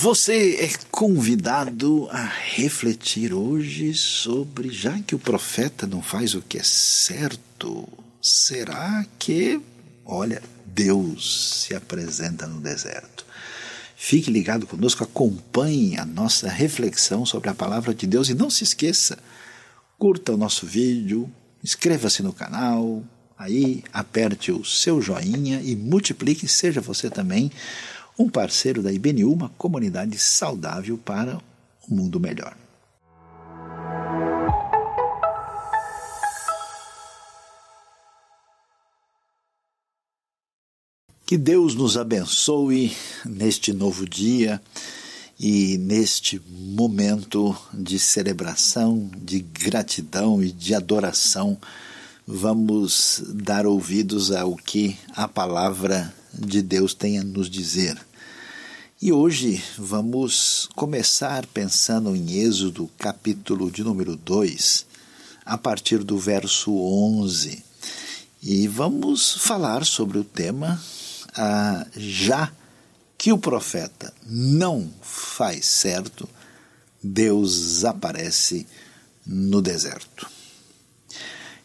Você é convidado a refletir hoje sobre, já que o profeta não faz o que é certo, será que, olha, Deus se apresenta no deserto? Fique ligado conosco, acompanhe a nossa reflexão sobre a palavra de Deus e não se esqueça, curta o nosso vídeo, inscreva-se no canal, aí aperte o seu joinha e multiplique, seja você também um parceiro da IBNU, uma comunidade saudável para um mundo melhor. Que Deus nos abençoe neste novo dia e neste momento de celebração, de gratidão e de adoração. Vamos dar ouvidos ao que a palavra de Deus tem a nos dizer. E hoje vamos começar pensando em Êxodo, capítulo de número 2, a partir do verso 11. E vamos falar sobre o tema ah, já que o profeta não faz certo, Deus aparece no deserto.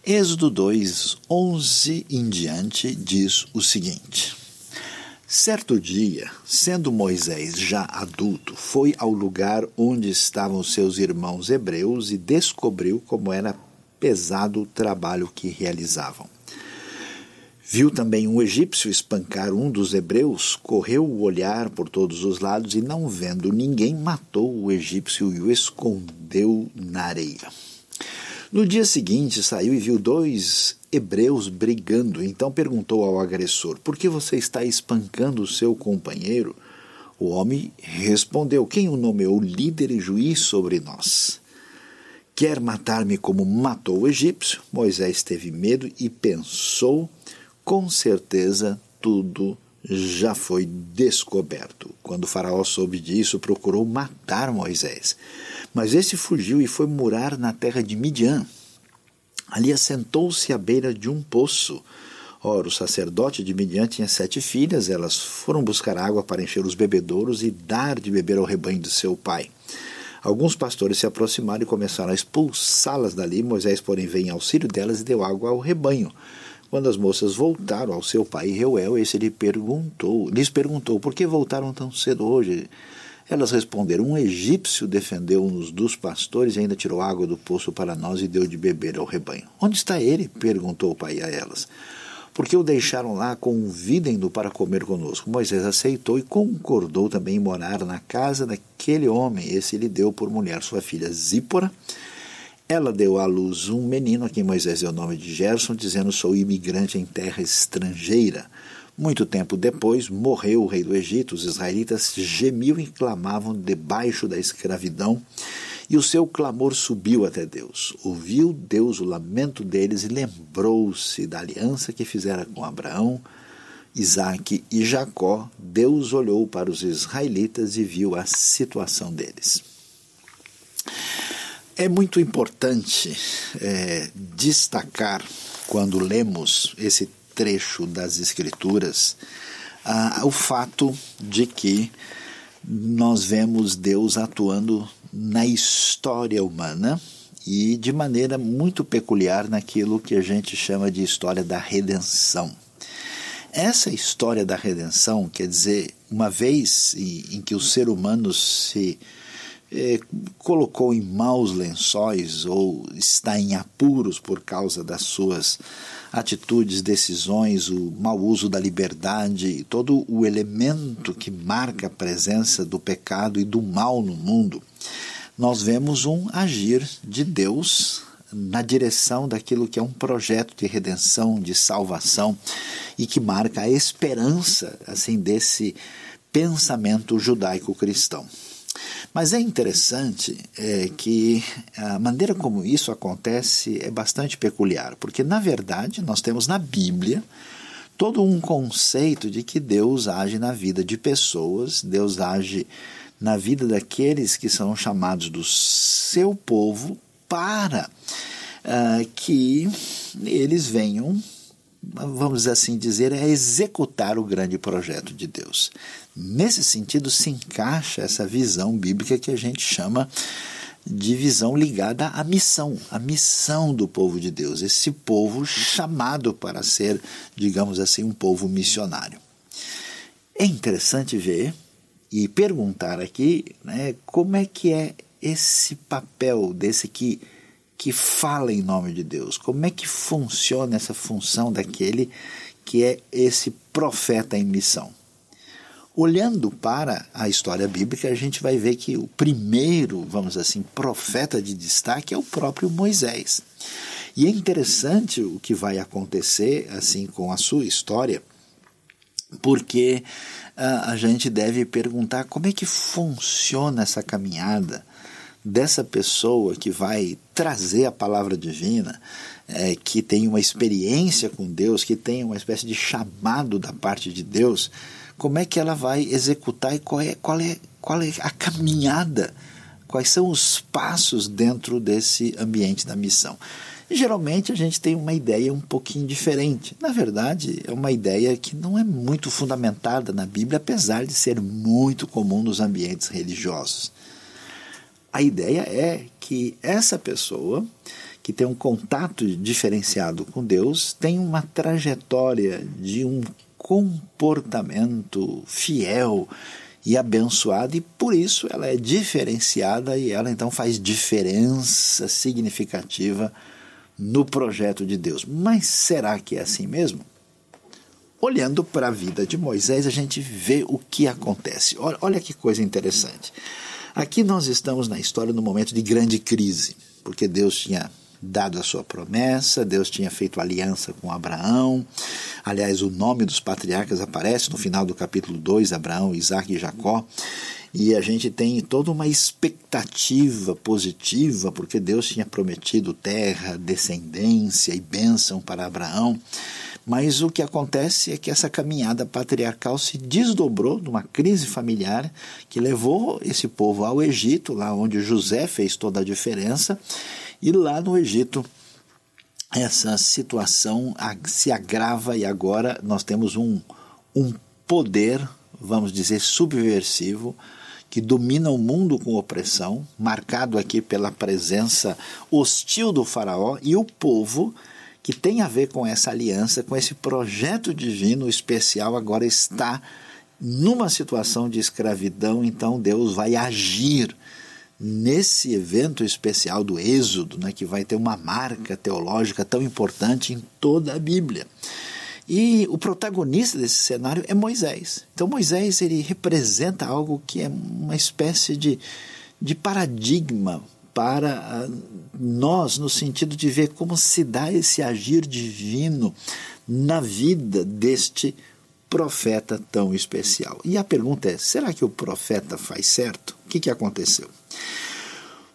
Êxodo 2, 11 em diante diz o seguinte. Certo dia, sendo Moisés já adulto, foi ao lugar onde estavam seus irmãos hebreus e descobriu como era pesado o trabalho que realizavam. Viu também um egípcio espancar um dos hebreus, correu o olhar por todos os lados e, não vendo ninguém, matou o egípcio e o escondeu na areia. No dia seguinte, saiu e viu dois hebreus brigando. Então perguntou ao agressor: Por que você está espancando o seu companheiro? O homem respondeu: Quem o nomeou líder e juiz sobre nós? Quer matar-me como matou o egípcio? Moisés teve medo e pensou: Com certeza tudo já foi descoberto. Quando Faraó soube disso, procurou matar Moisés. Mas esse fugiu e foi morar na terra de Midian. Ali assentou-se à beira de um poço. Ora, o sacerdote de Midian tinha sete filhas, elas foram buscar água para encher os bebedouros e dar de beber ao rebanho de seu pai. Alguns pastores se aproximaram e começaram a expulsá-las dali. Moisés, porém, veio em auxílio delas e deu água ao rebanho. Quando as moças voltaram ao seu pai Reuel, esse lhe perguntou, lhes perguntou: Por que voltaram tão cedo hoje? Elas responderam: Um egípcio defendeu-nos dos pastores e ainda tirou água do poço para nós e deu de beber ao rebanho. Onde está ele? perguntou o pai a elas. Porque o deixaram lá, convidem-no para comer conosco. Moisés aceitou e concordou também em morar na casa daquele homem. Esse lhe deu por mulher sua filha Zípora. Ela deu à luz um menino a quem Moisés deu o nome de Gerson, dizendo: Sou imigrante em terra estrangeira. Muito tempo depois, morreu o rei do Egito, os israelitas gemiam e clamavam debaixo da escravidão, e o seu clamor subiu até Deus. Ouviu Deus o lamento deles e lembrou-se da aliança que fizera com Abraão, Isaque e Jacó. Deus olhou para os israelitas e viu a situação deles. É muito importante é, destacar, quando lemos esse trecho das Escrituras ah, o fato de que nós vemos Deus atuando na história humana e de maneira muito peculiar naquilo que a gente chama de história da redenção. Essa história da redenção, quer dizer, uma vez em, que o ser humano se eh, colocou em maus lençóis ou está em apuros por causa das suas atitudes, decisões, o mau uso da liberdade, todo o elemento que marca a presença do pecado e do mal no mundo, nós vemos um agir de Deus na direção daquilo que é um projeto de redenção, de salvação e que marca a esperança assim desse pensamento judaico-cristão. Mas é interessante é, que a maneira como isso acontece é bastante peculiar, porque na verdade nós temos na Bíblia todo um conceito de que Deus age na vida de pessoas, Deus age na vida daqueles que são chamados do seu povo para uh, que eles venham vamos assim dizer, é executar o grande projeto de Deus. Nesse sentido, se encaixa essa visão bíblica que a gente chama de visão ligada à missão, a missão do povo de Deus, esse povo chamado para ser, digamos assim, um povo missionário. É interessante ver e perguntar aqui né, como é que é esse papel desse que, que fala em nome de Deus, como é que funciona essa função daquele que é esse profeta em missão. Olhando para a história bíblica, a gente vai ver que o primeiro, vamos assim, profeta de destaque é o próprio Moisés. E é interessante o que vai acontecer assim com a sua história, porque uh, a gente deve perguntar como é que funciona essa caminhada dessa pessoa que vai trazer a palavra divina, é, que tem uma experiência com Deus, que tem uma espécie de chamado da parte de Deus como é que ela vai executar e qual é, qual é, qual é a caminhada, quais são os passos dentro desse ambiente da missão. E, geralmente a gente tem uma ideia um pouquinho diferente. Na verdade, é uma ideia que não é muito fundamentada na Bíblia, apesar de ser muito comum nos ambientes religiosos. A ideia é que essa pessoa que tem um contato diferenciado com Deus tem uma trajetória de um comportamento fiel e abençoado, e por isso ela é diferenciada e ela então faz diferença significativa no projeto de Deus. Mas será que é assim mesmo? Olhando para a vida de Moisés, a gente vê o que acontece. Olha, olha que coisa interessante. Aqui nós estamos na história no momento de grande crise, porque Deus tinha dado a sua promessa, Deus tinha feito aliança com Abraão. Aliás, o nome dos patriarcas aparece no final do capítulo 2, Abraão, Isaac e Jacó. E a gente tem toda uma expectativa positiva, porque Deus tinha prometido terra, descendência e bênção para Abraão. Mas o que acontece é que essa caminhada patriarcal se desdobrou numa crise familiar que levou esse povo ao Egito, lá onde José fez toda a diferença, e lá no Egito, essa situação se agrava e agora nós temos um, um poder, vamos dizer, subversivo, que domina o mundo com opressão, marcado aqui pela presença hostil do Faraó e o povo que tem a ver com essa aliança, com esse projeto divino especial, agora está numa situação de escravidão, então Deus vai agir nesse evento especial do Êxodo, né, que vai ter uma marca teológica tão importante em toda a Bíblia. E o protagonista desse cenário é Moisés. Então Moisés ele representa algo que é uma espécie de, de paradigma para ah, nós, no sentido de ver como se dá esse agir divino na vida deste profeta tão especial. E a pergunta é: será que o profeta faz certo? O que, que aconteceu?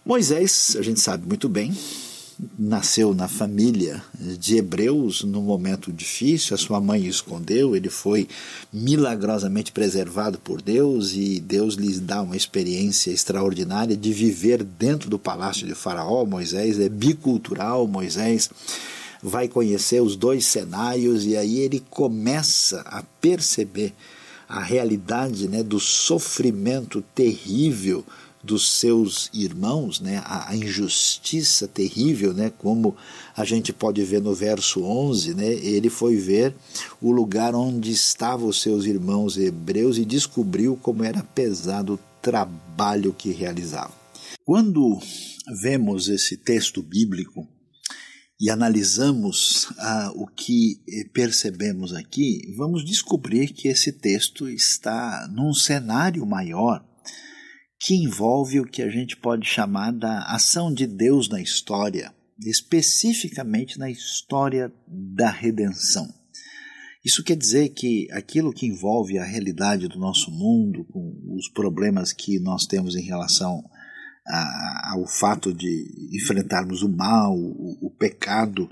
Moisés, a gente sabe muito bem, nasceu na família de hebreus num momento difícil, a sua mãe escondeu, ele foi milagrosamente preservado por Deus e Deus lhes dá uma experiência extraordinária de viver dentro do palácio de Faraó. Moisés é bicultural, Moisés vai conhecer os dois cenários e aí ele começa a perceber a realidade né, do sofrimento terrível dos seus irmãos, né, a, a, injustiça terrível, né, como a gente pode ver no verso 11, né, ele foi ver o lugar onde estavam os seus irmãos hebreus e descobriu como era pesado o trabalho que realizavam. Quando vemos esse texto bíblico e analisamos ah, o que percebemos aqui, vamos descobrir que esse texto está num cenário maior que envolve o que a gente pode chamar da ação de Deus na história, especificamente na história da redenção. Isso quer dizer que aquilo que envolve a realidade do nosso mundo, com os problemas que nós temos em relação a, ao fato de enfrentarmos o mal, o, o pecado,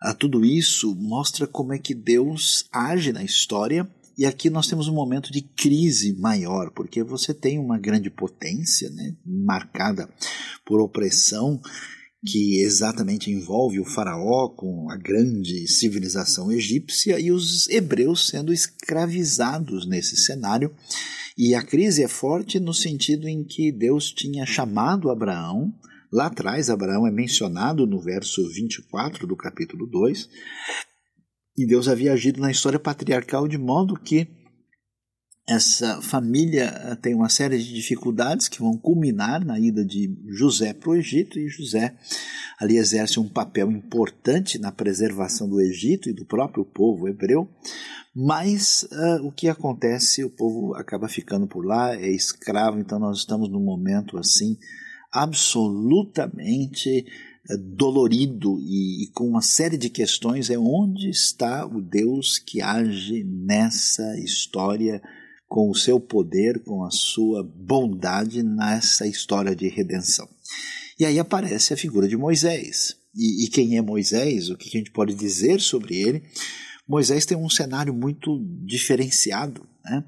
a tudo isso mostra como é que Deus age na história e aqui nós temos um momento de crise maior, porque você tem uma grande potência, né, marcada por opressão, que exatamente envolve o faraó com a grande civilização egípcia e os hebreus sendo escravizados nesse cenário. E a crise é forte no sentido em que Deus tinha chamado Abraão, lá atrás Abraão é mencionado no verso 24 do capítulo 2, e Deus havia agido na história patriarcal de modo que essa família eh, tem uma série de dificuldades que vão culminar na ida de José para o Egito, e José ali exerce um papel importante na preservação do Egito e do próprio povo hebreu. Mas uh, o que acontece? O povo acaba ficando por lá, é escravo, então nós estamos num momento assim absolutamente dolorido e, e, com uma série de questões é onde está o Deus que age nessa história com o seu poder, com a sua bondade nessa história de redenção. E aí aparece a figura de Moisés. E, e quem é Moisés? O que a gente pode dizer sobre ele? Moisés tem um cenário muito diferenciado, né?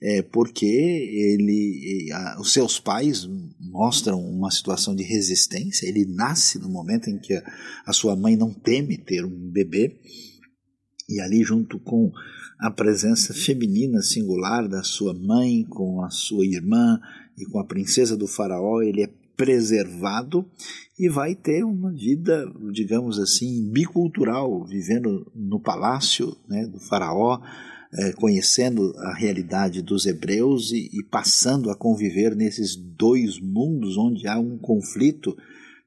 É porque ele, a, os seus pais mostram uma situação de resistência. Ele nasce no momento em que a, a sua mãe não teme ter um bebê, e ali, junto com a presença feminina singular da sua mãe, com a sua irmã e com a princesa do Faraó, ele é preservado e vai ter uma vida, digamos assim, bicultural, vivendo no palácio né, do Faraó, é, conhecendo a realidade dos hebreus e, e passando a conviver nesses dois mundos onde há um conflito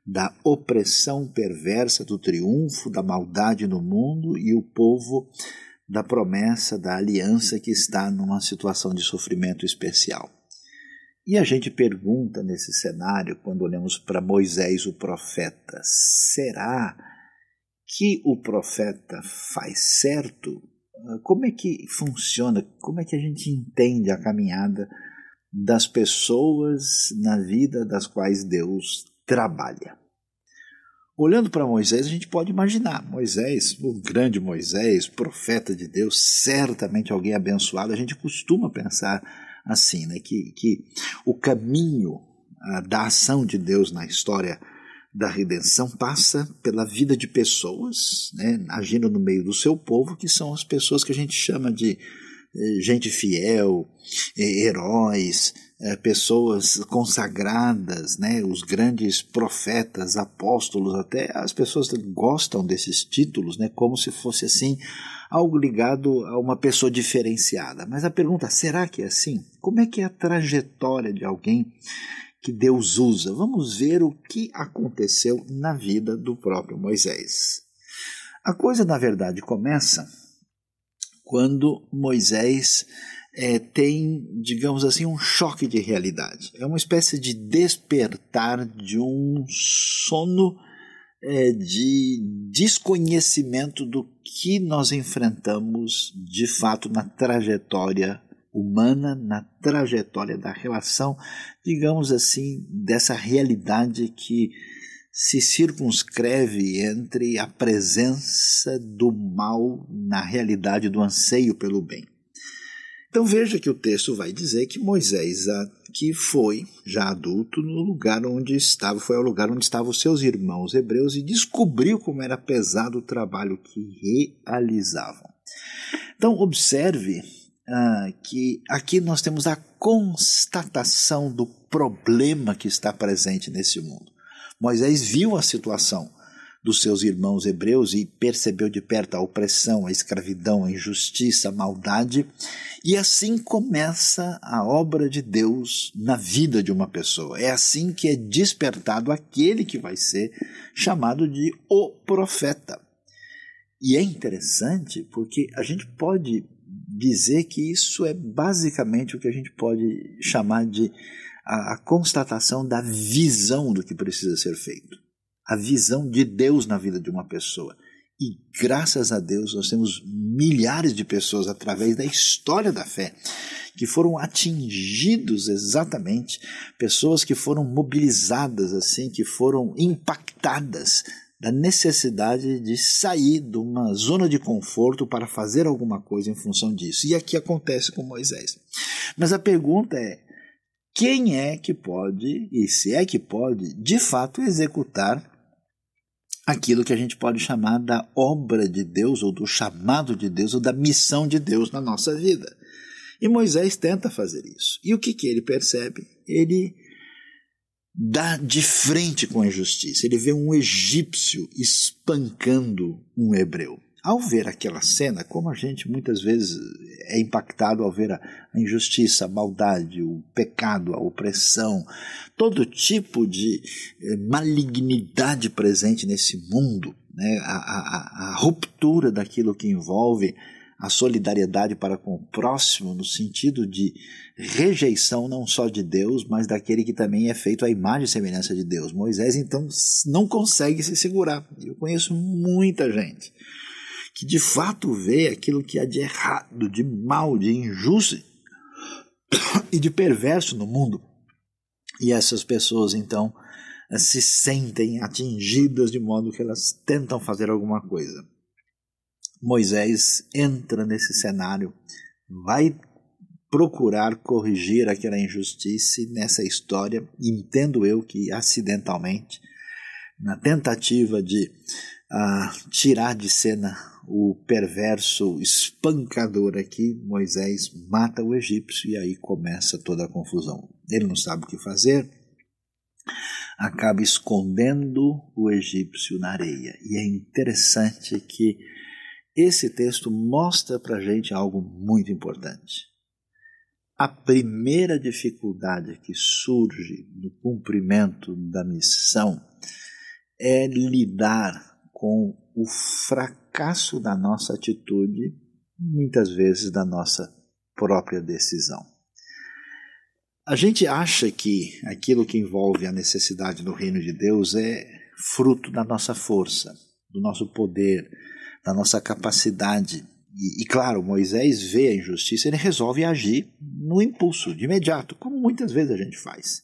da opressão perversa, do triunfo da maldade no mundo e o povo da promessa, da aliança que está numa situação de sofrimento especial. E a gente pergunta nesse cenário, quando olhamos para Moisés, o profeta, será que o profeta faz certo? Como é que funciona? Como é que a gente entende a caminhada das pessoas na vida das quais Deus trabalha? Olhando para Moisés, a gente pode imaginar Moisés, o grande Moisés, profeta de Deus, certamente alguém abençoado. A gente costuma pensar assim, né, que, que o caminho ah, da ação de Deus na história da redenção passa pela vida de pessoas, né, agindo no meio do seu povo, que são as pessoas que a gente chama de eh, gente fiel, eh, heróis, é, pessoas consagradas, né, os grandes profetas, apóstolos, até as pessoas gostam desses títulos, né, como se fosse assim algo ligado a uma pessoa diferenciada. Mas a pergunta, será que é assim? Como é que é a trajetória de alguém que Deus usa? Vamos ver o que aconteceu na vida do próprio Moisés. A coisa, na verdade, começa quando Moisés é, tem, digamos assim, um choque de realidade. É uma espécie de despertar de um sono é, de desconhecimento do que nós enfrentamos de fato na trajetória humana, na trajetória da relação, digamos assim, dessa realidade que se circunscreve entre a presença do mal na realidade do anseio pelo bem. Então veja que o texto vai dizer que Moisés, que foi já adulto, no lugar onde estava, foi ao lugar onde estavam seus irmãos hebreus e descobriu como era pesado o trabalho que realizavam. Então observe ah, que aqui nós temos a constatação do problema que está presente nesse mundo. Moisés viu a situação dos seus irmãos hebreus e percebeu de perto a opressão, a escravidão, a injustiça, a maldade, e assim começa a obra de Deus na vida de uma pessoa. É assim que é despertado aquele que vai ser chamado de o profeta. E é interessante porque a gente pode dizer que isso é basicamente o que a gente pode chamar de a, a constatação da visão do que precisa ser feito a visão de Deus na vida de uma pessoa. E graças a Deus nós temos milhares de pessoas através da história da fé que foram atingidos exatamente, pessoas que foram mobilizadas assim, que foram impactadas da necessidade de sair de uma zona de conforto para fazer alguma coisa em função disso. E aqui acontece com Moisés. Mas a pergunta é: quem é que pode, e se é que pode, de fato executar aquilo que a gente pode chamar da obra de Deus, ou do chamado de Deus, ou da missão de Deus na nossa vida. E Moisés tenta fazer isso. E o que, que ele percebe? Ele dá de frente com a injustiça. Ele vê um egípcio espancando um hebreu. Ao ver aquela cena, como a gente muitas vezes é impactado ao ver a, injustiça, a maldade, o pecado, a opressão, todo tipo de eh, malignidade presente nesse mundo, né? a, a, a ruptura daquilo que envolve a solidariedade para com o próximo, no sentido de rejeição não só de Deus, mas daquele que também é feito à imagem e semelhança de Deus. Moisés, então, não consegue se segurar. Eu conheço muita gente que de fato vê aquilo que há de errado, de mal, de injusto e de perverso no mundo. E essas pessoas, então, se sentem atingidas de modo que elas tentam fazer alguma coisa. Moisés entra nesse cenário, vai procurar corrigir aquela injustiça nessa história, entendo eu que acidentalmente, na tentativa de uh, tirar de cena o perverso espancador aqui, Moisés mata o egípcio e aí começa toda a confusão. Ele não sabe o que fazer, acaba escondendo o egípcio na areia. E é interessante que esse texto mostra para a gente algo muito importante. A primeira dificuldade que surge no cumprimento da missão é lidar com o fracasso da nossa atitude, muitas vezes da nossa própria decisão. A gente acha que aquilo que envolve a necessidade do reino de Deus é fruto da nossa força, do nosso poder, da nossa capacidade. E, e, claro, Moisés vê a injustiça, ele resolve agir no impulso, de imediato, como muitas vezes a gente faz.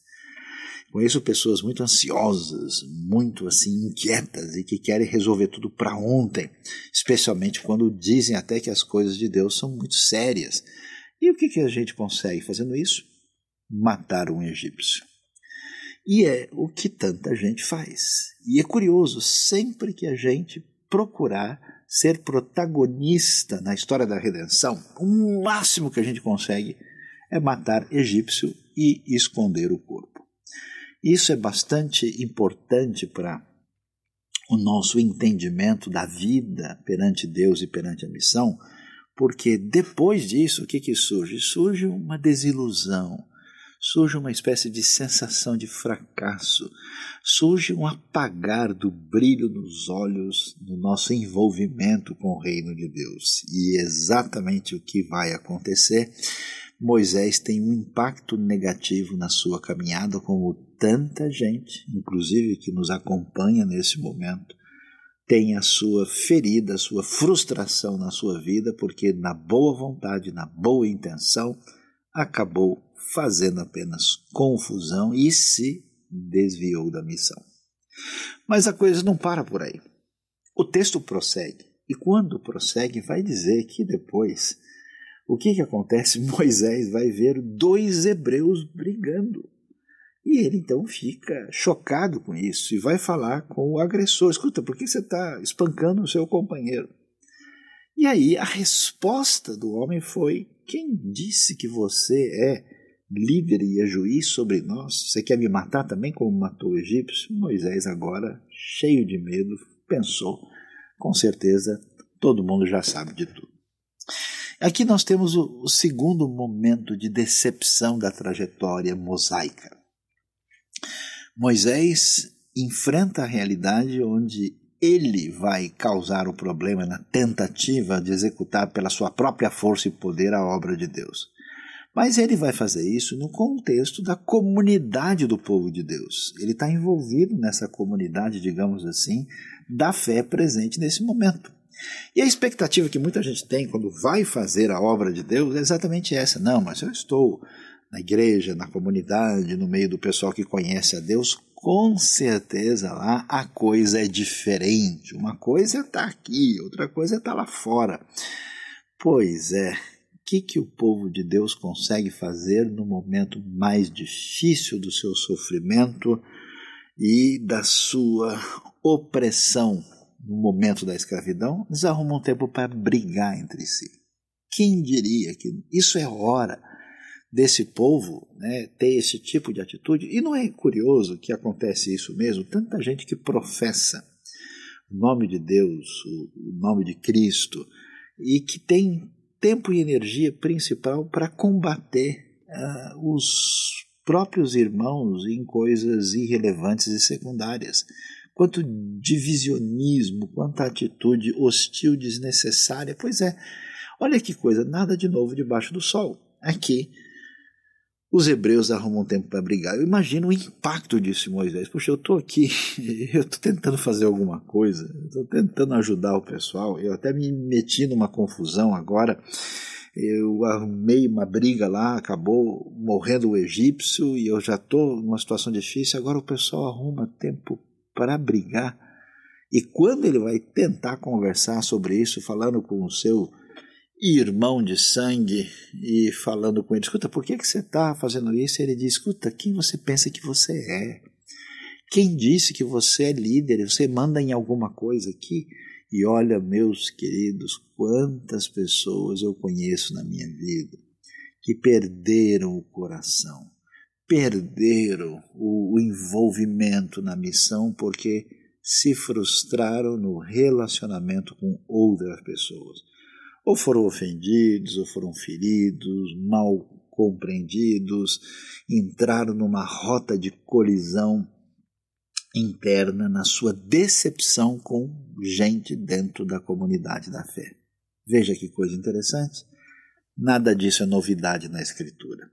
Conheço pessoas muito ansiosas, muito assim inquietas e que querem resolver tudo para ontem, especialmente quando dizem até que as coisas de Deus são muito sérias. E o que, que a gente consegue fazendo isso? Matar um egípcio. E é o que tanta gente faz. E é curioso, sempre que a gente procurar ser protagonista na história da redenção, o máximo que a gente consegue é matar egípcio e esconder o corpo. Isso é bastante importante para o nosso entendimento da vida perante Deus e perante a missão, porque depois disso, o que, que surge? Surge uma desilusão, surge uma espécie de sensação de fracasso, surge um apagar do brilho nos olhos no nosso envolvimento com o reino de Deus. E é exatamente o que vai acontecer. Moisés tem um impacto negativo na sua caminhada, como tanta gente, inclusive que nos acompanha nesse momento, tem a sua ferida, a sua frustração na sua vida, porque na boa vontade, na boa intenção, acabou fazendo apenas confusão e se desviou da missão. Mas a coisa não para por aí. O texto prossegue, e quando prossegue, vai dizer que depois, o que, que acontece? Moisés vai ver dois hebreus brigando. E ele então fica chocado com isso e vai falar com o agressor: escuta, por que você está espancando o seu companheiro? E aí a resposta do homem foi: quem disse que você é líder e é juiz sobre nós? Você quer me matar também como matou o egípcio? Moisés, agora, cheio de medo, pensou: com certeza todo mundo já sabe de tudo. Aqui nós temos o, o segundo momento de decepção da trajetória mosaica. Moisés enfrenta a realidade onde ele vai causar o problema na tentativa de executar pela sua própria força e poder a obra de Deus. Mas ele vai fazer isso no contexto da comunidade do povo de Deus. Ele está envolvido nessa comunidade, digamos assim, da fé presente nesse momento. E a expectativa que muita gente tem quando vai fazer a obra de Deus é exatamente essa. Não, mas eu estou na igreja, na comunidade, no meio do pessoal que conhece a Deus, com certeza lá a coisa é diferente. Uma coisa está aqui, outra coisa está lá fora. Pois é, que, que o povo de Deus consegue fazer no momento mais difícil do seu sofrimento e da sua opressão no momento da escravidão, eles arrumam tempo para brigar entre si. Quem diria que isso é hora desse povo né, ter esse tipo de atitude? E não é curioso que acontece isso mesmo? Tanta gente que professa o nome de Deus, o nome de Cristo, e que tem tempo e energia principal para combater uh, os próprios irmãos em coisas irrelevantes e secundárias. Quanto divisionismo, quanta atitude hostil desnecessária. Pois é, olha que coisa, nada de novo debaixo do sol. Aqui, os hebreus arrumam tempo para brigar. Eu imagino o impacto disso em Moisés. Puxa, eu estou aqui, eu estou tentando fazer alguma coisa, estou tentando ajudar o pessoal. Eu até me meti numa confusão agora eu arrumei uma briga lá, acabou morrendo o egípcio e eu já estou numa situação difícil. Agora o pessoal arruma tempo para brigar. E quando ele vai tentar conversar sobre isso, falando com o seu irmão de sangue e falando com ele, escuta, por que, que você está fazendo isso? Ele diz, escuta, quem você pensa que você é? Quem disse que você é líder? Você manda em alguma coisa aqui? E olha, meus queridos, quantas pessoas eu conheço na minha vida que perderam o coração, perderam o, o envolvimento na missão porque se frustraram no relacionamento com outras pessoas. Ou foram ofendidos, ou foram feridos, mal compreendidos, entraram numa rota de colisão interna na sua decepção com gente dentro da comunidade da fé. Veja que coisa interessante. Nada disso é novidade na Escritura.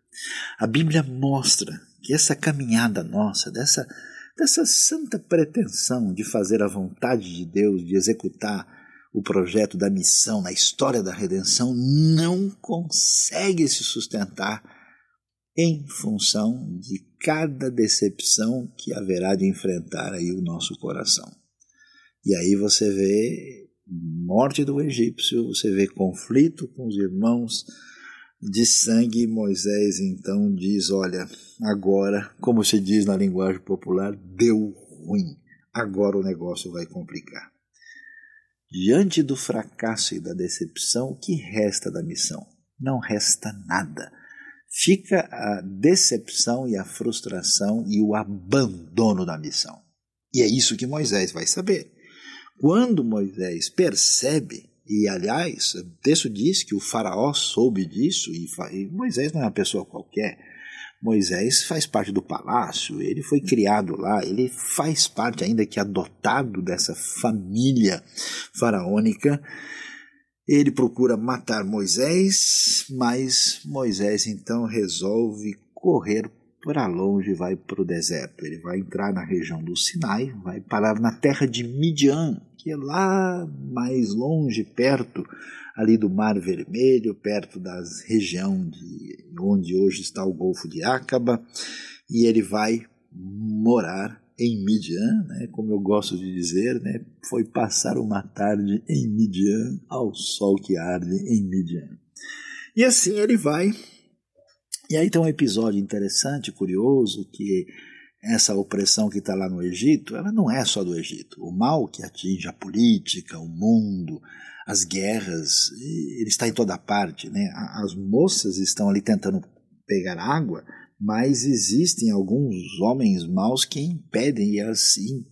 A Bíblia mostra que essa caminhada nossa, dessa, dessa santa pretensão de fazer a vontade de Deus, de executar o projeto da missão na história da redenção, não consegue se sustentar em função de cada decepção que haverá de enfrentar aí o nosso coração. E aí você vê morte do egípcio, você vê conflito com os irmãos de sangue. Moisés então diz: Olha, agora, como se diz na linguagem popular, deu ruim. Agora o negócio vai complicar. Diante do fracasso e da decepção, o que resta da missão? Não resta nada fica a decepção e a frustração e o abandono da missão. E é isso que Moisés vai saber. Quando Moisés percebe, e aliás, o texto diz que o faraó soube disso, e Moisés não é uma pessoa qualquer, Moisés faz parte do palácio, ele foi criado lá, ele faz parte, ainda que adotado dessa família faraônica, ele procura matar Moisés, mas Moisés então resolve correr para longe vai para o deserto. Ele vai entrar na região do Sinai, vai parar na terra de Midian, que é lá mais longe, perto ali do Mar Vermelho, perto da região de onde hoje está o Golfo de Acaba, e ele vai morar em Midian, né, como eu gosto de dizer, né, foi passar uma tarde em Midian ao sol que arde em Midian. E assim ele vai. E aí tem um episódio interessante, curioso, que essa opressão que está lá no Egito, ela não é só do Egito. O mal que atinge a política, o mundo, as guerras, ele está em toda parte. Né? As moças estão ali tentando pegar água, mas existem alguns homens maus que impedem e assim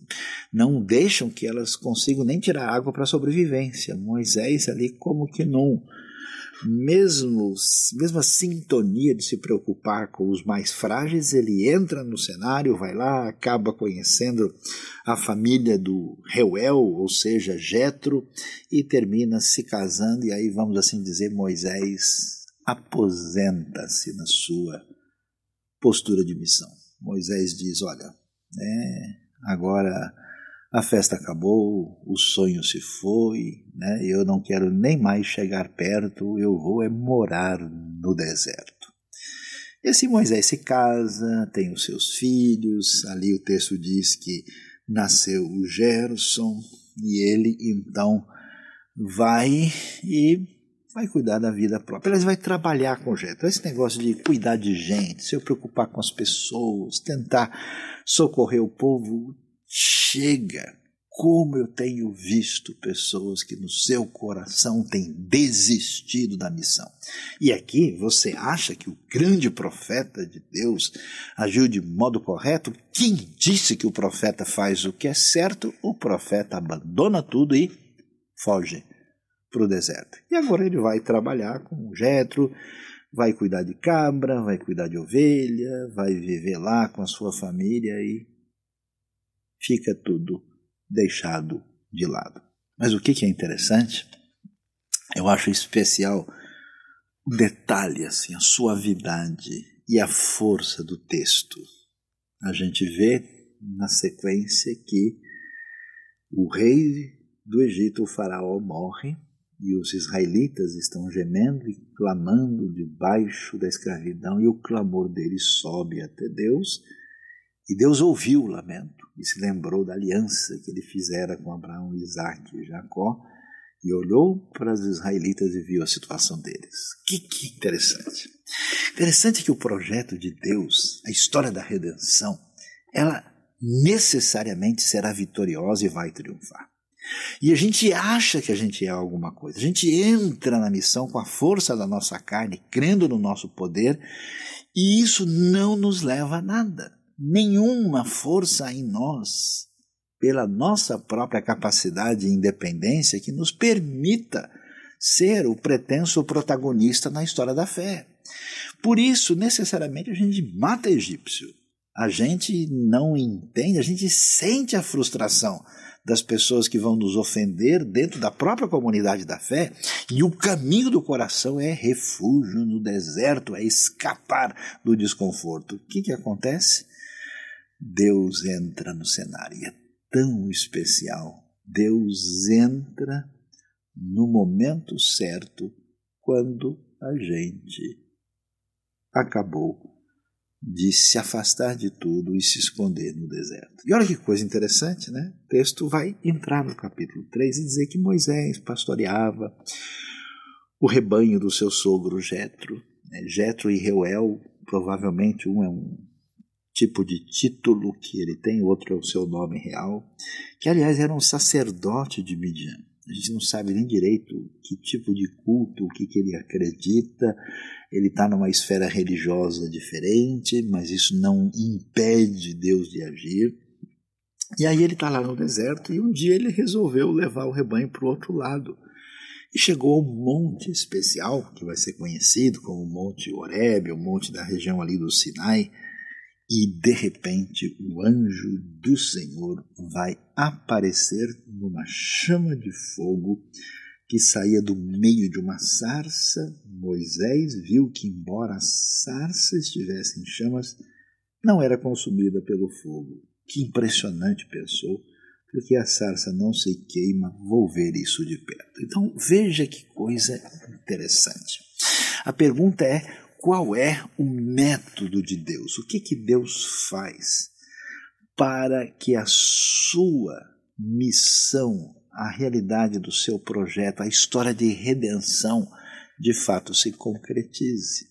não deixam que elas consigam nem tirar água para sobrevivência. Moisés ali como que não mesmo mesma sintonia de se preocupar com os mais frágeis, ele entra no cenário, vai lá, acaba conhecendo a família do Reuel, ou seja, Jetro, e termina se casando e aí vamos assim dizer Moisés aposenta-se na sua postura de missão. Moisés diz: Olha, né, agora a festa acabou, o sonho se foi, né, eu não quero nem mais chegar perto, eu vou é morar no deserto. E assim Moisés se casa, tem os seus filhos, ali o texto diz que nasceu o Gerson, e ele então vai e vai cuidar da vida própria. Ele vai trabalhar com gente. Esse negócio de cuidar de gente, se preocupar com as pessoas, tentar socorrer o povo, chega. como eu tenho visto pessoas que no seu coração têm desistido da missão. E aqui você acha que o grande profeta de Deus agiu de modo correto? Quem disse que o profeta faz o que é certo? O profeta abandona tudo e foge para o deserto. E agora ele vai trabalhar com o Jetro, vai cuidar de cabra, vai cuidar de ovelha, vai viver lá com a sua família e fica tudo deixado de lado. Mas o que é interessante, eu acho especial o detalhe, assim, a suavidade e a força do texto. A gente vê na sequência que o rei do Egito, o faraó, morre e os israelitas estão gemendo e clamando debaixo da escravidão e o clamor deles sobe até Deus e Deus ouviu o lamento e se lembrou da aliança que ele fizera com Abraão, Isaac e Jacó e olhou para os israelitas e viu a situação deles. Que, que interessante. Interessante que o projeto de Deus, a história da redenção, ela necessariamente será vitoriosa e vai triunfar. E a gente acha que a gente é alguma coisa. A gente entra na missão com a força da nossa carne, crendo no nosso poder, e isso não nos leva a nada nenhuma força em nós, pela nossa própria capacidade e independência, que nos permita ser o pretenso protagonista na história da fé. Por isso, necessariamente, a gente mata egípcio. A gente não entende, a gente sente a frustração das pessoas que vão nos ofender dentro da própria comunidade da fé, e o caminho do coração é refúgio no deserto, é escapar do desconforto. O que, que acontece? Deus entra no cenário. E é tão especial. Deus entra no momento certo quando a gente acabou de se afastar de tudo e se esconder no deserto. E olha que coisa interessante, né? O texto vai entrar no capítulo 3 e dizer que Moisés pastoreava o rebanho do seu sogro Jetro. Né? Jetro e Reuel, provavelmente um é um tipo de título que ele tem, outro é o seu nome real, que aliás era um sacerdote de Midian. A gente não sabe nem direito que tipo de culto, o que, que ele acredita. Ele está numa esfera religiosa diferente, mas isso não impede Deus de agir. E aí ele está lá no deserto e um dia ele resolveu levar o rebanho para o outro lado. E chegou ao monte especial, que vai ser conhecido como Monte Horeb, o monte da região ali do Sinai, e de repente o anjo do Senhor vai aparecer numa chama de fogo que saía do meio de uma sarça. Moisés viu que, embora a sarça estivesse em chamas, não era consumida pelo fogo. Que impressionante, pensou, porque a sarça não se queima, vou ver isso de perto. Então veja que coisa interessante. A pergunta é qual é o método de Deus? O que, que Deus faz para que a sua missão, a realidade do seu projeto, a história de redenção, de fato se concretize?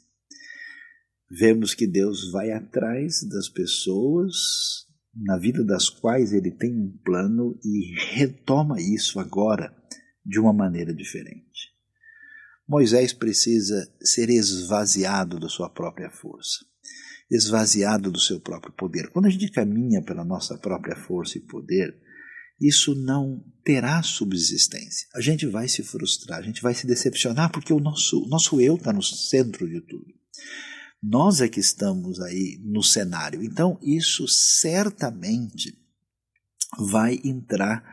Vemos que Deus vai atrás das pessoas na vida das quais ele tem um plano e retoma isso agora de uma maneira diferente. Moisés precisa ser esvaziado da sua própria força, esvaziado do seu próprio poder. Quando a gente caminha pela nossa própria força e poder, isso não terá subsistência. A gente vai se frustrar, a gente vai se decepcionar porque o nosso, nosso eu está no centro de tudo. Nós é que estamos aí no cenário. Então, isso certamente vai entrar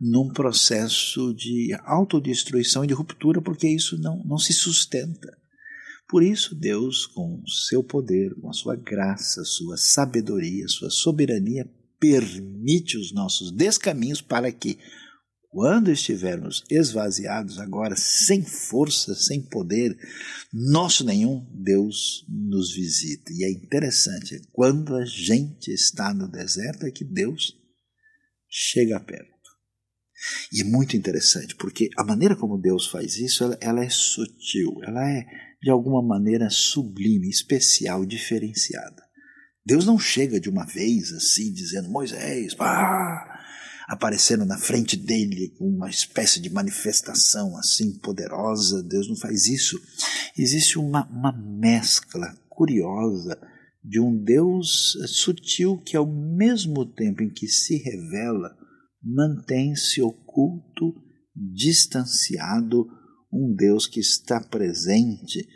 num processo de autodestruição e de ruptura, porque isso não, não se sustenta. Por isso, Deus, com seu poder, com a sua graça, sua sabedoria, sua soberania, permite os nossos descaminhos para que, quando estivermos esvaziados agora, sem força, sem poder nosso nenhum, Deus nos visita. E é interessante, quando a gente está no deserto, é que Deus chega perto. E é muito interessante, porque a maneira como Deus faz isso, ela, ela é sutil, ela é de alguma maneira sublime, especial, diferenciada. Deus não chega de uma vez assim, dizendo, Moisés, pá! aparecendo na frente dele com uma espécie de manifestação assim poderosa. Deus não faz isso. Existe uma, uma mescla curiosa de um Deus sutil que, ao mesmo tempo em que se revela, mantém-se oculto, distanciado, um Deus que está presente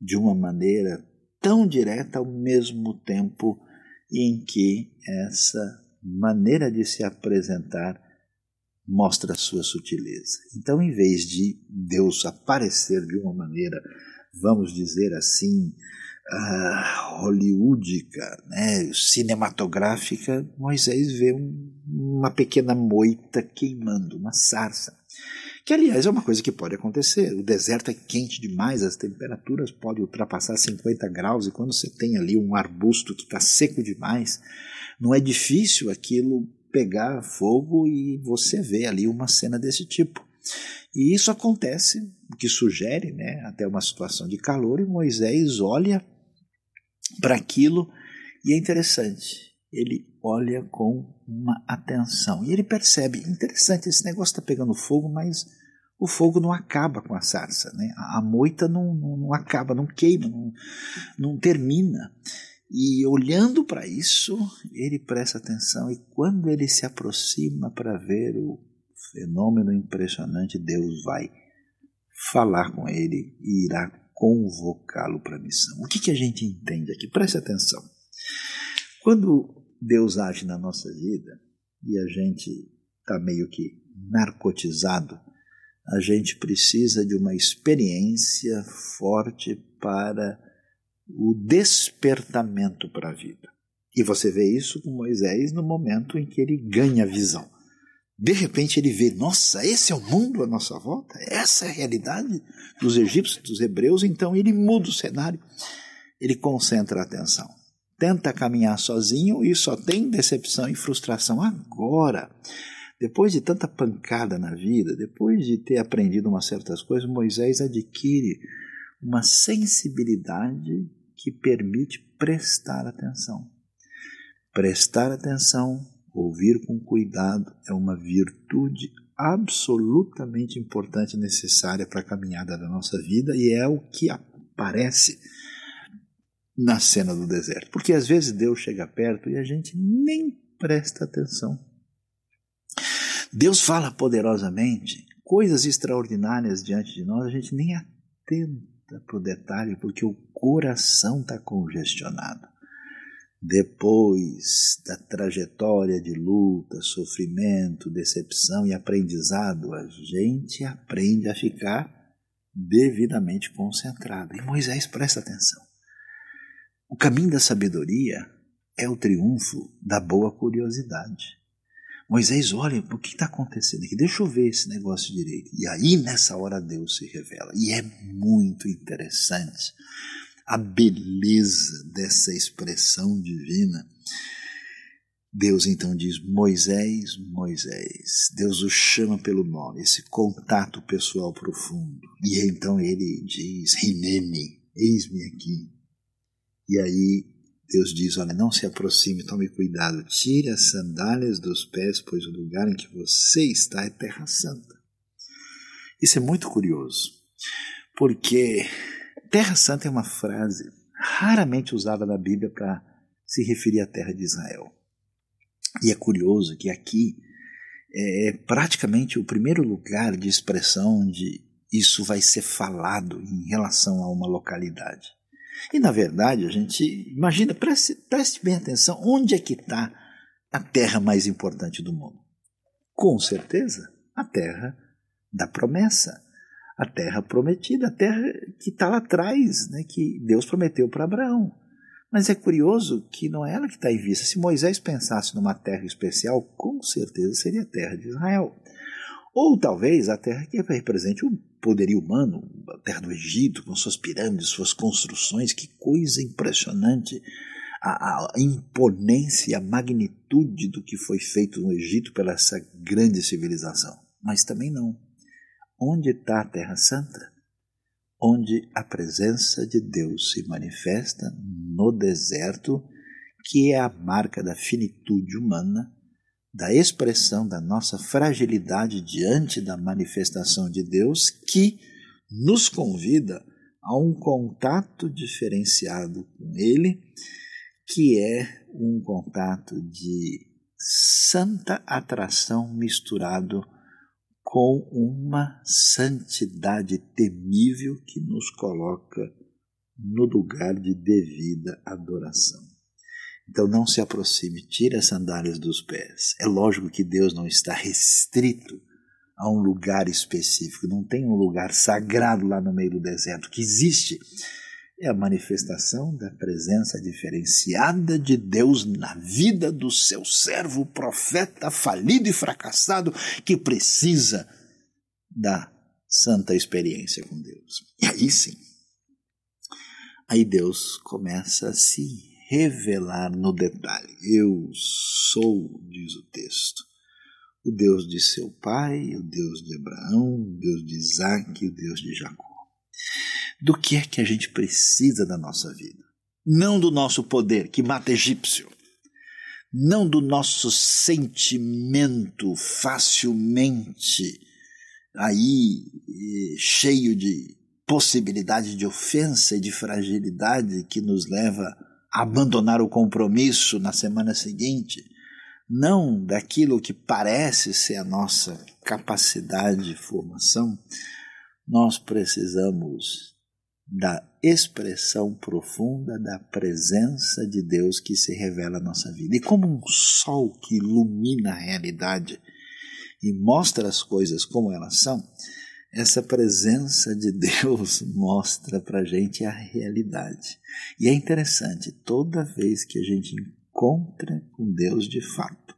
de uma maneira tão direta ao mesmo tempo em que essa maneira de se apresentar mostra sua sutileza. Então, em vez de Deus aparecer de uma maneira, vamos dizer assim, uh, hollywoodica, né, cinematográfica, Moisés vê um, uma pequena moita queimando, uma sarça. Que, aliás, é uma coisa que pode acontecer. O deserto é quente demais, as temperaturas podem ultrapassar 50 graus, e quando você tem ali um arbusto que está seco demais, não é difícil aquilo pegar fogo e você vê ali uma cena desse tipo. E isso acontece, o que sugere né, até uma situação de calor, e Moisés olha para aquilo e é interessante. Ele olha com uma atenção e ele percebe: interessante, esse negócio está pegando fogo, mas o fogo não acaba com a sarça, né? a, a moita não, não, não, acaba, não queima, não, não termina. E olhando para isso, ele presta atenção, e quando ele se aproxima para ver o fenômeno impressionante, Deus vai falar com ele e irá convocá-lo para a missão. O que, que a gente entende aqui? Preste atenção. Quando Deus age na nossa vida e a gente está meio que narcotizado, a gente precisa de uma experiência forte para o despertamento para a vida. E você vê isso com Moisés no momento em que ele ganha visão. De repente ele vê, nossa, esse é o mundo à nossa volta, essa é a realidade dos egípcios, dos hebreus, então ele muda o cenário, ele concentra a atenção. Tenta caminhar sozinho e só tem decepção e frustração. Agora, depois de tanta pancada na vida, depois de ter aprendido umas certas coisas, Moisés adquire uma sensibilidade que permite prestar atenção. Prestar atenção, ouvir com cuidado, é uma virtude absolutamente importante e necessária para a caminhada da nossa vida e é o que aparece na cena do deserto. Porque às vezes Deus chega perto e a gente nem presta atenção. Deus fala poderosamente, coisas extraordinárias diante de nós, a gente nem atenta para o detalhe, porque o coração está congestionado. Depois da trajetória de luta, sofrimento, decepção e aprendizado, a gente aprende a ficar devidamente concentrado. E Moisés presta atenção. O caminho da sabedoria é o triunfo da boa curiosidade. Moisés olha, o que está acontecendo aqui? Deixa eu ver esse negócio direito. E aí, nessa hora, Deus se revela. E é muito interessante a beleza dessa expressão divina. Deus então diz: Moisés, Moisés. Deus o chama pelo nome, esse contato pessoal profundo. E então ele diz: Rinene, eis-me aqui. E aí Deus diz: Olha, não se aproxime, tome cuidado, tire as sandálias dos pés, pois o lugar em que você está é terra santa. Isso é muito curioso, porque terra santa é uma frase raramente usada na Bíblia para se referir à terra de Israel. E é curioso que aqui é praticamente o primeiro lugar de expressão de isso vai ser falado em relação a uma localidade. E na verdade, a gente imagina, preste, preste bem atenção, onde é que está a terra mais importante do mundo? Com certeza, a terra da promessa, a terra prometida, a terra que está lá atrás, né, que Deus prometeu para Abraão. Mas é curioso que não é ela que está em vista. Se Moisés pensasse numa terra especial, com certeza seria a terra de Israel. Ou talvez a terra que represente o poderio humano, a terra do Egito, com suas pirâmides, suas construções, que coisa impressionante. A, a imponência, a magnitude do que foi feito no Egito pela essa grande civilização. Mas também não. Onde está a Terra Santa? Onde a presença de Deus se manifesta no deserto, que é a marca da finitude humana, da expressão da nossa fragilidade diante da manifestação de Deus que nos convida a um contato diferenciado com Ele, que é um contato de santa atração misturado com uma santidade temível que nos coloca no lugar de devida adoração. Então não se aproxime, tire as sandálias dos pés. É lógico que Deus não está restrito a um lugar específico, não tem um lugar sagrado lá no meio do deserto. Que existe é a manifestação da presença diferenciada de Deus na vida do seu servo, profeta falido e fracassado, que precisa da santa experiência com Deus. E aí sim, aí Deus começa a se revelar no detalhe. Eu sou, diz o texto, o Deus de seu pai, o Deus de Abraão, o Deus de Isaac o Deus de Jacó. Do que é que a gente precisa da nossa vida? Não do nosso poder, que mata egípcio. Não do nosso sentimento facilmente aí cheio de possibilidade de ofensa e de fragilidade que nos leva a abandonar o compromisso na semana seguinte não daquilo que parece ser a nossa capacidade de formação, nós precisamos da expressão profunda da presença de Deus que se revela na nossa vida. E como um sol que ilumina a realidade e mostra as coisas como elas são, essa presença de Deus mostra para a gente a realidade. E é interessante, toda vez que a gente encontra com Deus de fato.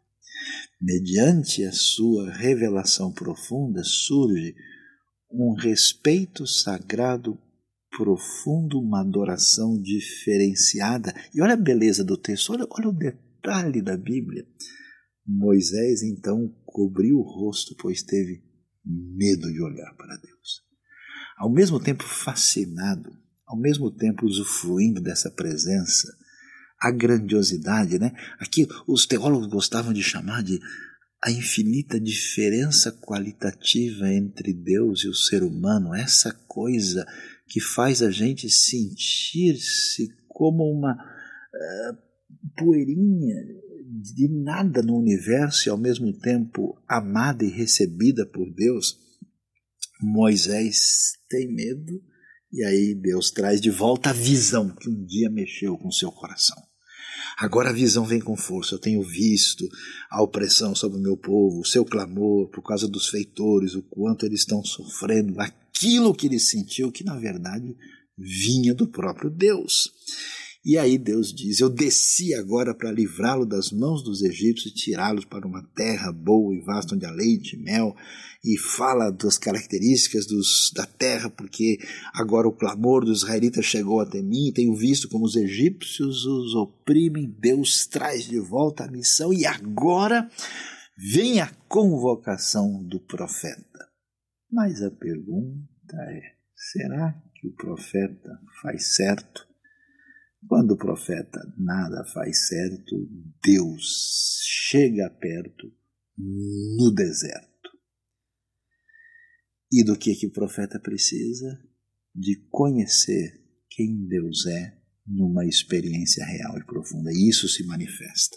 Mediante a sua revelação profunda surge um respeito sagrado profundo, uma adoração diferenciada. E olha a beleza do texto, olha, olha o detalhe da Bíblia. Moisés então cobriu o rosto, pois teve medo de olhar para Deus. Ao mesmo tempo fascinado, ao mesmo tempo usufruindo dessa presença, a grandiosidade, né? Aqui os teólogos gostavam de chamar de a infinita diferença qualitativa entre Deus e o ser humano, essa coisa que faz a gente sentir-se como uma uh, poeirinha de nada no universo e ao mesmo tempo amada e recebida por Deus. Moisés tem medo e aí Deus traz de volta a visão que um dia mexeu com seu coração. Agora a visão vem com força. Eu tenho visto a opressão sobre o meu povo, o seu clamor por causa dos feitores, o quanto eles estão sofrendo, aquilo que ele sentiu, que na verdade vinha do próprio Deus. E aí Deus diz: Eu desci agora para livrá-lo das mãos dos egípcios e tirá-los para uma terra boa e vasta, onde há leite e mel. E fala das características dos, da terra, porque agora o clamor dos israelitas chegou até mim. Tenho visto como os egípcios os oprimem. Deus traz de volta a missão. E agora vem a convocação do profeta. Mas a pergunta é: será que o profeta faz certo? Quando o profeta nada faz certo, Deus chega perto no deserto. E do que, que o profeta precisa? De conhecer quem Deus é numa experiência real e profunda. E isso se manifesta.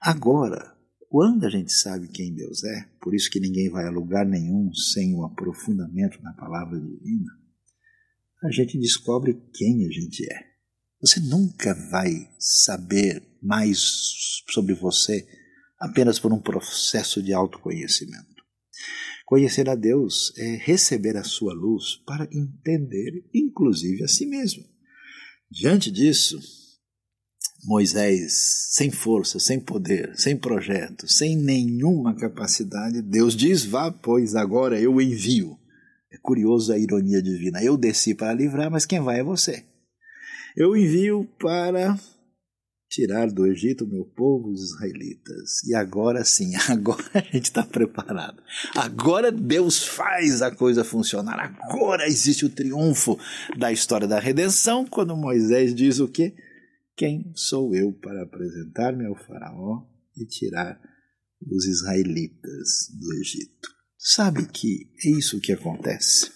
Agora, quando a gente sabe quem Deus é, por isso que ninguém vai a lugar nenhum sem o aprofundamento na palavra divina, a gente descobre quem a gente é. Você nunca vai saber mais sobre você apenas por um processo de autoconhecimento. Conhecer a Deus é receber a sua luz para entender, inclusive, a si mesmo. Diante disso, Moisés, sem força, sem poder, sem projeto, sem nenhuma capacidade, Deus diz: Vá, pois agora eu envio. É curioso a ironia divina. Eu desci para livrar, mas quem vai é você. Eu envio para tirar do Egito meu povo, os israelitas. E agora sim, agora a gente está preparado. Agora Deus faz a coisa funcionar. Agora existe o triunfo da história da redenção, quando Moisés diz o quê? Quem sou eu para apresentar-me ao faraó e tirar os israelitas do Egito. Sabe que é isso que acontece?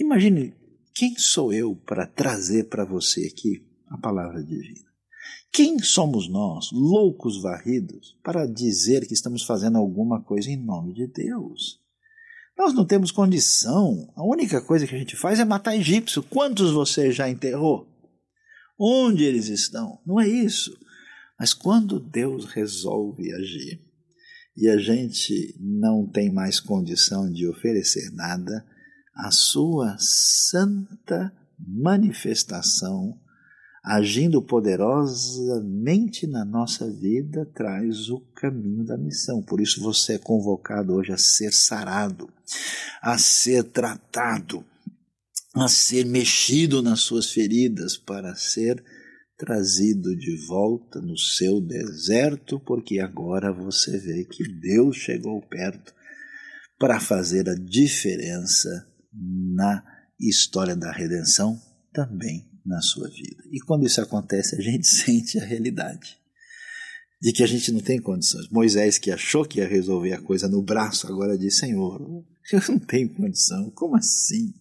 Imagine quem sou eu para trazer para você aqui a palavra divina. Quem somos nós, loucos varridos, para dizer que estamos fazendo alguma coisa em nome de Deus? Nós não temos condição. A única coisa que a gente faz é matar egípcio. Quantos você já enterrou? Onde eles estão? Não é isso. Mas quando Deus resolve agir e a gente não tem mais condição de oferecer nada, a sua santa manifestação agindo poderosamente na nossa vida, traz o caminho da missão. Por isso você é convocado hoje a ser sarado, a ser tratado, a ser mexido nas suas feridas, para ser trazido de volta no seu deserto, porque agora você vê que Deus chegou perto para fazer a diferença na história da redenção também na sua vida. E quando isso acontece, a gente sente a realidade de que a gente não tem condições. Moisés, que achou que ia resolver a coisa no braço, agora diz: Senhor, eu não tenho condição. Como assim?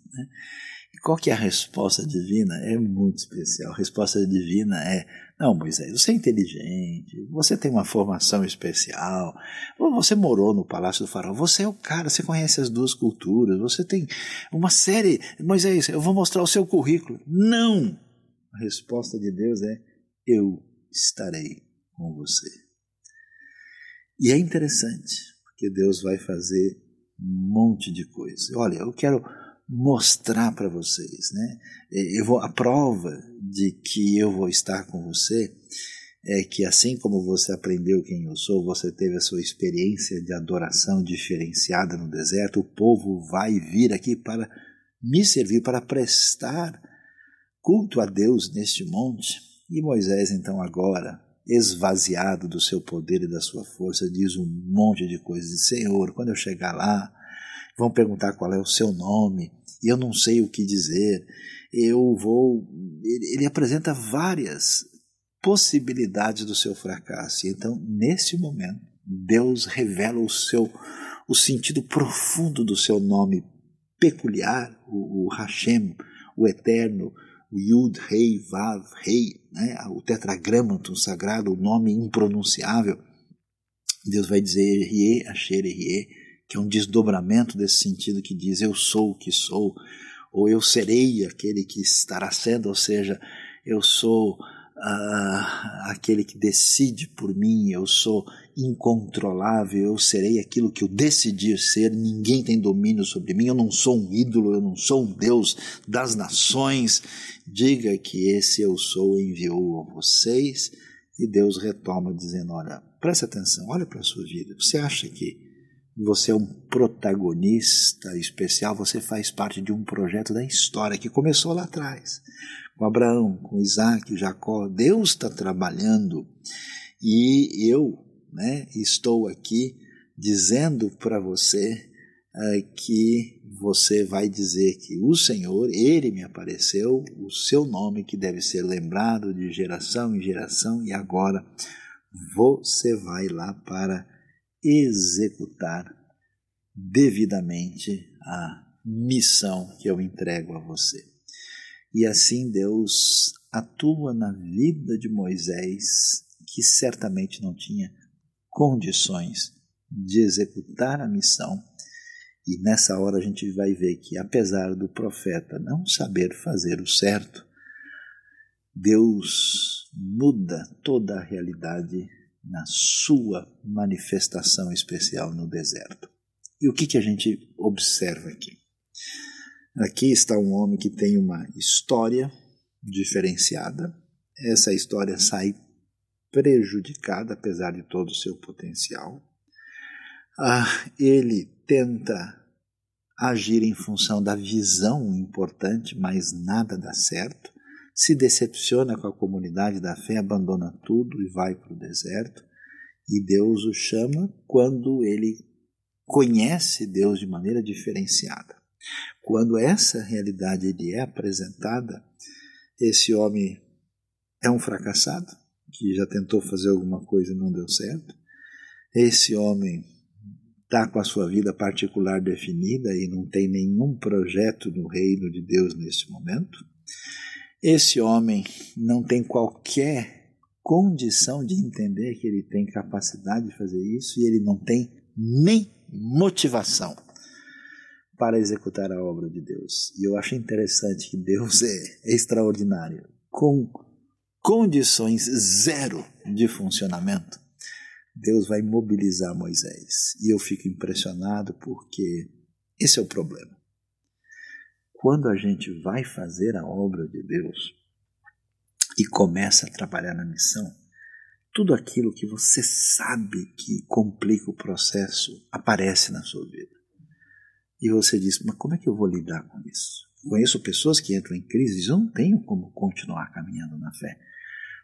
E qual que é a resposta divina? É muito especial. A resposta divina é: não, Moisés, você é inteligente, você tem uma formação especial, você morou no palácio do faraó, você é o cara, você conhece as duas culturas, você tem uma série. Moisés, eu vou mostrar o seu currículo. Não! A resposta de Deus é: eu estarei com você. E é interessante, porque Deus vai fazer um monte de coisa. Olha, eu quero mostrar para vocês, né? Eu vou a prova de que eu vou estar com você é que assim como você aprendeu quem eu sou, você teve a sua experiência de adoração diferenciada no deserto, o povo vai vir aqui para me servir, para prestar culto a Deus neste monte. E Moisés, então, agora, esvaziado do seu poder e da sua força, diz um monte de coisas. Senhor, quando eu chegar lá, vão perguntar qual é o seu nome, eu não sei o que dizer. Eu vou. Ele, ele apresenta várias possibilidades do seu fracasso. Então, nesse momento, Deus revela o seu o sentido profundo do seu nome peculiar, o, o Hashem, o Eterno, o Yud, Rei, Vav, Rei, né? o tetragramaton sagrado, o nome impronunciável. Deus vai dizer Erie, Asher, Erie, que é um desdobramento desse sentido que diz eu sou o que sou, ou eu serei aquele que estará sendo, ou seja, eu sou uh, aquele que decide por mim, eu sou incontrolável, eu serei aquilo que eu decidi ser, ninguém tem domínio sobre mim, eu não sou um ídolo, eu não sou um Deus das nações. Diga que esse eu sou enviou a vocês. E Deus retoma dizendo: Olha, preste atenção, olha para a sua vida. Você acha que você é um protagonista especial, você faz parte de um projeto da história que começou lá atrás, com Abraão, com Isaac, Jacó. Deus está trabalhando e eu né, estou aqui dizendo para você uh, que você vai dizer que o Senhor, Ele me apareceu, o seu nome que deve ser lembrado de geração em geração, e agora você vai lá para executar devidamente a missão que eu entrego a você. E assim Deus atua na vida de Moisés, que certamente não tinha condições de executar a missão. E nessa hora a gente vai ver que, apesar do profeta não saber fazer o certo, Deus muda toda a realidade na sua manifestação especial no deserto. E o que, que a gente observa aqui? Aqui está um homem que tem uma história diferenciada. Essa história sai prejudicada, apesar de todo o seu potencial. Ah, ele tenta agir em função da visão importante, mas nada dá certo se decepciona com a comunidade da fé, abandona tudo e vai para o deserto. E Deus o chama quando ele conhece Deus de maneira diferenciada. Quando essa realidade lhe é apresentada, esse homem é um fracassado, que já tentou fazer alguma coisa e não deu certo. Esse homem está com a sua vida particular definida e não tem nenhum projeto no reino de Deus nesse momento. Esse homem não tem qualquer condição de entender que ele tem capacidade de fazer isso e ele não tem nem motivação para executar a obra de Deus. E eu acho interessante que Deus é extraordinário. Com condições zero de funcionamento, Deus vai mobilizar Moisés. E eu fico impressionado porque esse é o problema. Quando a gente vai fazer a obra de Deus e começa a trabalhar na missão, tudo aquilo que você sabe que complica o processo aparece na sua vida. E você diz, mas como é que eu vou lidar com isso? Conheço pessoas que entram em crise e dizem, eu não tenho como continuar caminhando na fé.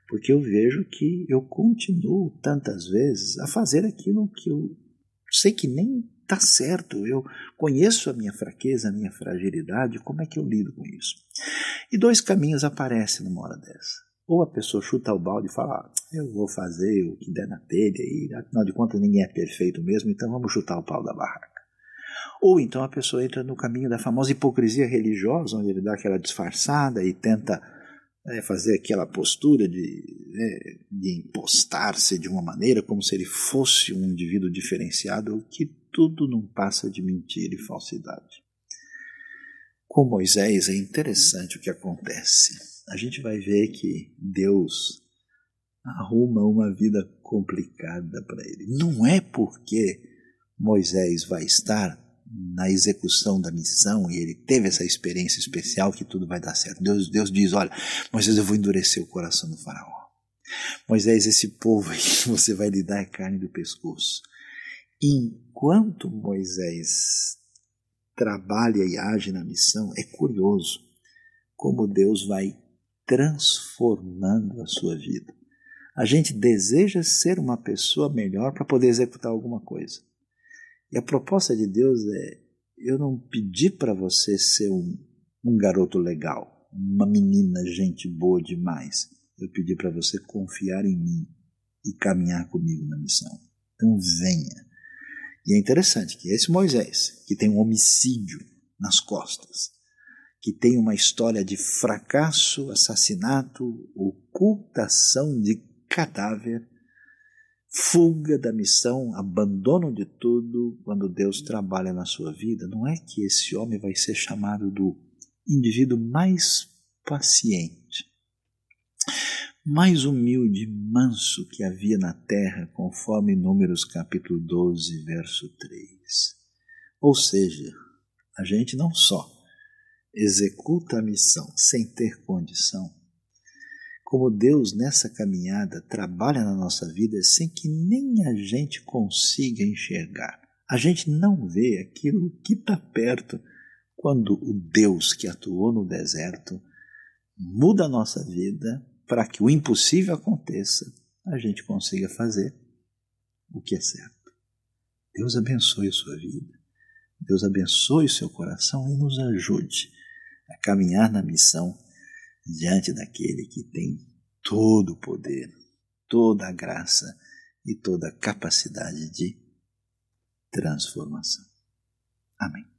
Porque eu vejo que eu continuo tantas vezes a fazer aquilo que eu sei que nem está certo. Eu conheço a minha fraqueza, a minha fragilidade, como é que eu lido com isso? E dois caminhos aparecem numa hora dessa. Ou a pessoa chuta o balde e fala, ah, eu vou fazer o que der na telha, e afinal de contas ninguém é perfeito mesmo, então vamos chutar o pau da barraca. Ou então a pessoa entra no caminho da famosa hipocrisia religiosa, onde ele dá aquela disfarçada e tenta é, fazer aquela postura de, né, de impostar-se de uma maneira como se ele fosse um indivíduo diferenciado, o que tudo não passa de mentira e falsidade. Com Moisés é interessante o que acontece. A gente vai ver que Deus arruma uma vida complicada para ele. Não é porque Moisés vai estar na execução da missão e ele teve essa experiência especial que tudo vai dar certo. Deus, Deus diz: Olha, Moisés, eu vou endurecer o coração do Faraó. Moisés, esse povo aí você vai lhe dar carne do pescoço. Enquanto Moisés trabalha e age na missão, é curioso como Deus vai transformando a sua vida. A gente deseja ser uma pessoa melhor para poder executar alguma coisa. E a proposta de Deus é: eu não pedi para você ser um, um garoto legal, uma menina gente boa demais. Eu pedi para você confiar em mim e caminhar comigo na missão. Então venha. E é interessante que esse Moisés, que tem um homicídio nas costas, que tem uma história de fracasso, assassinato, ocultação de cadáver, fuga da missão, abandono de tudo quando Deus trabalha na sua vida, não é que esse homem vai ser chamado do indivíduo mais paciente, mais humilde, manso que havia na terra, conforme Números capítulo 12, verso 3. Ou seja, a gente não só executa a missão sem ter condição, como Deus nessa caminhada trabalha na nossa vida sem que nem a gente consiga enxergar. A gente não vê aquilo que está perto quando o Deus que atuou no deserto muda a nossa vida para que o impossível aconteça, a gente consiga fazer o que é certo. Deus abençoe a sua vida, Deus abençoe o seu coração e nos ajude a caminhar na missão diante daquele que tem todo o poder, toda a graça e toda a capacidade de transformação. Amém.